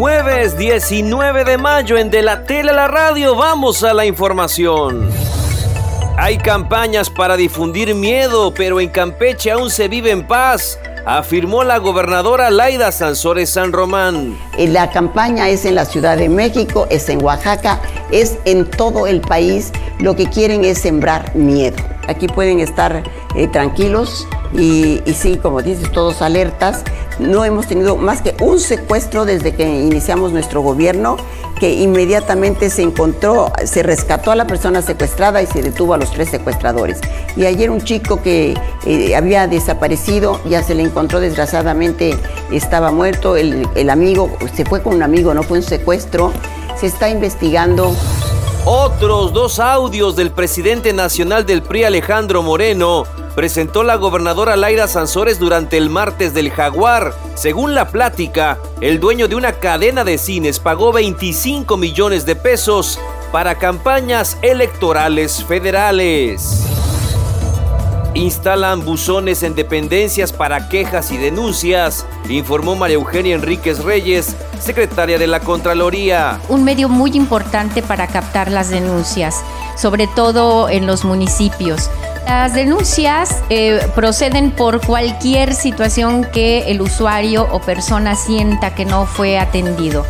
Jueves 19 de mayo en De la Tele a la Radio vamos a la información. Hay campañas para difundir miedo, pero en Campeche aún se vive en paz afirmó la gobernadora Laida Sansores San Román. La campaña es en la Ciudad de México, es en Oaxaca, es en todo el país. Lo que quieren es sembrar miedo. Aquí pueden estar eh, tranquilos y, sí, como dices, todos alertas. No hemos tenido más que un secuestro desde que iniciamos nuestro gobierno que inmediatamente se encontró, se rescató a la persona secuestrada y se detuvo a los tres secuestradores. Y ayer un chico que eh, había desaparecido, ya se le encontró desgraciadamente, estaba muerto, el, el amigo se fue con un amigo, no fue un secuestro, se está investigando. Otros dos audios del presidente nacional del PRI Alejandro Moreno presentó la gobernadora Laira Sansores durante el martes del Jaguar. Según la plática, el dueño de una cadena de cines pagó 25 millones de pesos para campañas electorales federales. Instalan buzones en dependencias para quejas y denuncias, informó María Eugenia Enríquez Reyes, secretaria de la Contraloría. Un medio muy importante para captar las denuncias, sobre todo en los municipios. Las denuncias eh, proceden por cualquier situación que el usuario o persona sienta que no fue atendido.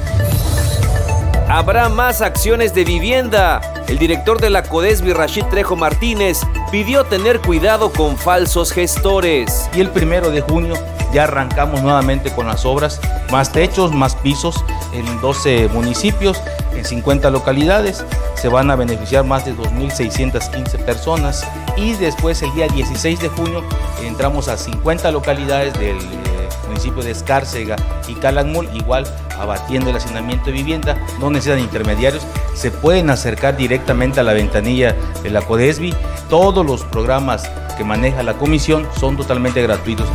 Habrá más acciones de vivienda. El director de la CODESBI, Rashid Trejo Martínez, pidió tener cuidado con falsos gestores. Y el primero de junio ya arrancamos nuevamente con las obras, más techos, más pisos en 12 municipios, en 50 localidades. Se van a beneficiar más de 2.615 personas y después el día 16 de junio entramos a 50 localidades del eh, municipio de Escárcega y Calakmul, igual abatiendo el hacinamiento de vivienda, no necesitan intermediarios, se pueden acercar directamente a la ventanilla de la CODESBI. Todos los programas que maneja la comisión son totalmente gratuitos.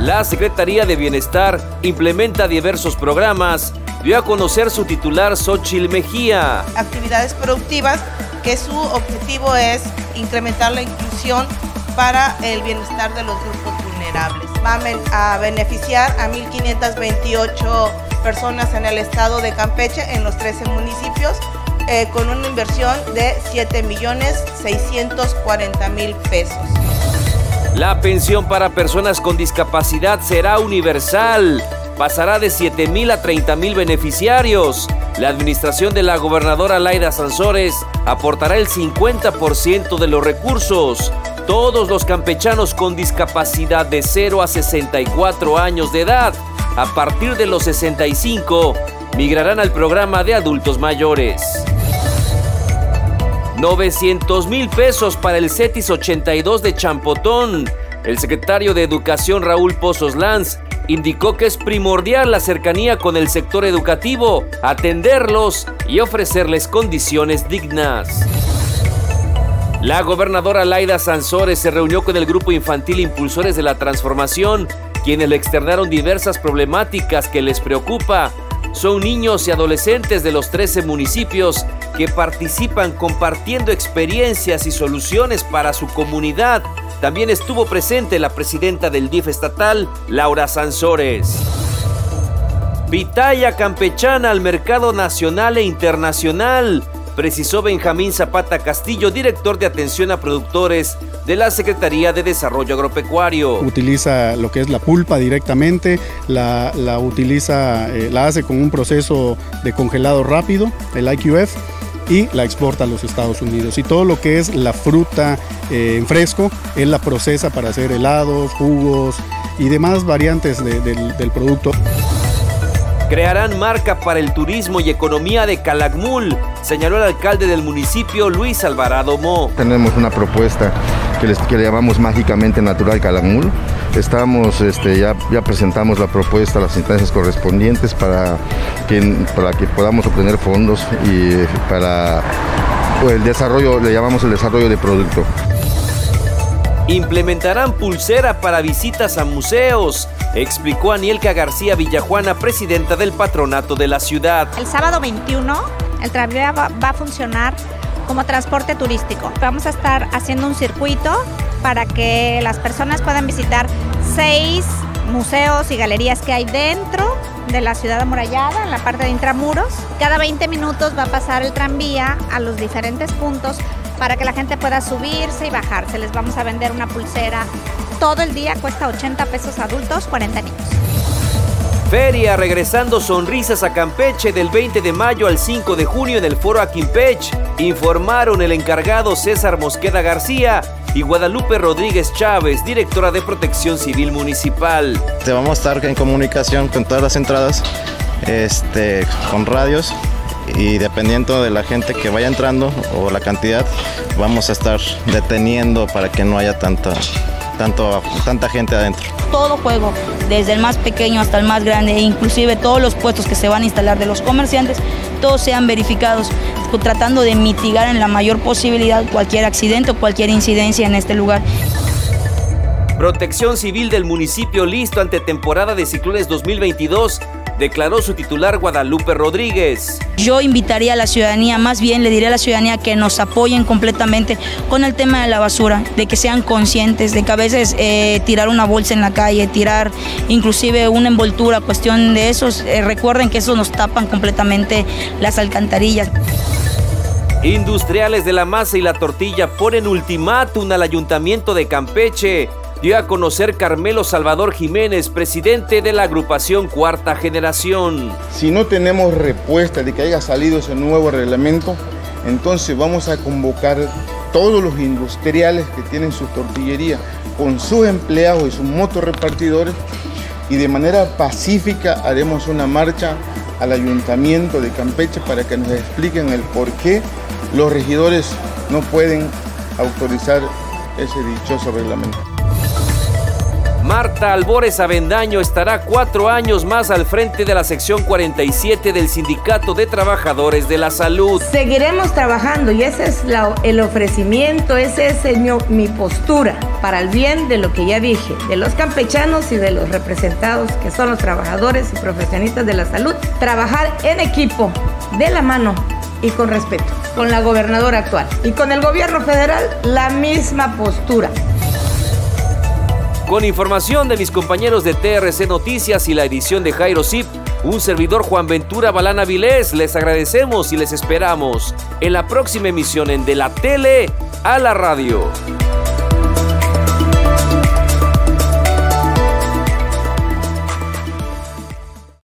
La Secretaría de Bienestar implementa diversos programas. Dio a conocer su titular Xochil Mejía. Actividades productivas que su objetivo es incrementar la inclusión para el bienestar de los grupos vulnerables. Va a beneficiar a 1.528 personas en el estado de Campeche, en los 13 municipios, eh, con una inversión de 7.640.000 pesos. La pensión para personas con discapacidad será universal. Pasará de 7 mil a 30 mil beneficiarios. La administración de la gobernadora Laida Sansores aportará el 50% de los recursos. Todos los campechanos con discapacidad de 0 a 64 años de edad, a partir de los 65, migrarán al programa de adultos mayores. 900 mil pesos para el CETIS 82 de Champotón. El secretario de Educación Raúl Pozos Lanz indicó que es primordial la cercanía con el sector educativo, atenderlos y ofrecerles condiciones dignas. La gobernadora Laida Sansores se reunió con el grupo infantil Impulsores de la Transformación, quienes le externaron diversas problemáticas que les preocupa. Son niños y adolescentes de los 13 municipios que participan compartiendo experiencias y soluciones para su comunidad. También estuvo presente la presidenta del DIF estatal, Laura Sansores. Pitaya campechana al mercado nacional e internacional, precisó Benjamín Zapata Castillo, director de atención a productores de la Secretaría de Desarrollo Agropecuario. Utiliza lo que es la pulpa directamente, la, utiliza, eh, la hace con un proceso de congelado rápido, el IQF y la exporta a los Estados Unidos. Y todo lo que es la fruta eh, en fresco, él la procesa para hacer helados, jugos y demás variantes del producto. Crearán marca para el turismo y economía de Calakmul, señaló el alcalde del municipio Luis Alvarado Mo. Tenemos una propuesta que, le llamamos mágicamente natural Calakmul. Estamos, este, ya, presentamos la propuesta a las instancias correspondientes para que, para que podamos obtener fondos y para el desarrollo, le llamamos el desarrollo de producto. Implementarán pulsera para visitas a museos, explicó Anielka García Villajuana, presidenta del patronato de la ciudad. El sábado 21, el tranvía va, a funcionar como transporte turístico. Vamos a estar haciendo un circuito para que las personas puedan visitar seis museos y galerías que hay dentro de la ciudad amurallada, en la parte de intramuros. Cada 20 minutos va a pasar el tranvía a los diferentes puntos para que la gente pueda subirse y bajarse. Les vamos a vender una pulsera todo el día, cuesta 80 pesos adultos, 40 niños. Feria regresando sonrisas a Campeche del 20 de mayo al 5 de junio en el foro Aquimpech. Informaron el encargado César Mosqueda García y Guadalupe Rodríguez Chávez, directora de Protección Civil Municipal. Te vamos a estar en comunicación con todas las entradas, este, con radios y dependiendo de la gente que vaya entrando o la cantidad, vamos a estar deteniendo para que no haya tanta, tanto, tanta gente adentro todo juego, desde el más pequeño hasta el más grande, e inclusive todos los puestos que se van a instalar de los comerciantes, todos sean verificados, tratando de mitigar en la mayor posibilidad cualquier accidente o cualquier incidencia en este lugar. Protección Civil del municipio listo ante temporada de ciclones 2022 declaró su titular Guadalupe Rodríguez. Yo invitaría a la ciudadanía, más bien le diré a la ciudadanía que nos apoyen completamente con el tema de la basura, de que sean conscientes, de que a veces eh, tirar una bolsa en la calle, tirar inclusive una envoltura, cuestión de esos, eh, recuerden que eso nos tapan completamente las alcantarillas. Industriales de la masa y la tortilla ponen ultimátum al ayuntamiento de Campeche dio a conocer Carmelo Salvador Jiménez, presidente de la agrupación Cuarta Generación. Si no tenemos respuesta de que haya salido ese nuevo reglamento, entonces vamos a convocar todos los industriales que tienen su tortillería con sus empleados y sus motorrepartidores y de manera pacífica haremos una marcha al ayuntamiento de Campeche para que nos expliquen el por qué los regidores no pueden autorizar ese dichoso reglamento. Marta Albores Avendaño estará cuatro años más al frente de la sección 47 del Sindicato de Trabajadores de la Salud. Seguiremos trabajando y ese es el ofrecimiento, ese es mi postura para el bien de lo que ya dije, de los campechanos y de los representados que son los trabajadores y profesionistas de la salud. Trabajar en equipo, de la mano y con respeto, con la gobernadora actual y con el gobierno federal la misma postura. Con información de mis compañeros de TRC Noticias y la edición de Jairo Zip, un servidor Juan Ventura Balana Vilés, les agradecemos y les esperamos en la próxima emisión en De la Tele a la Radio.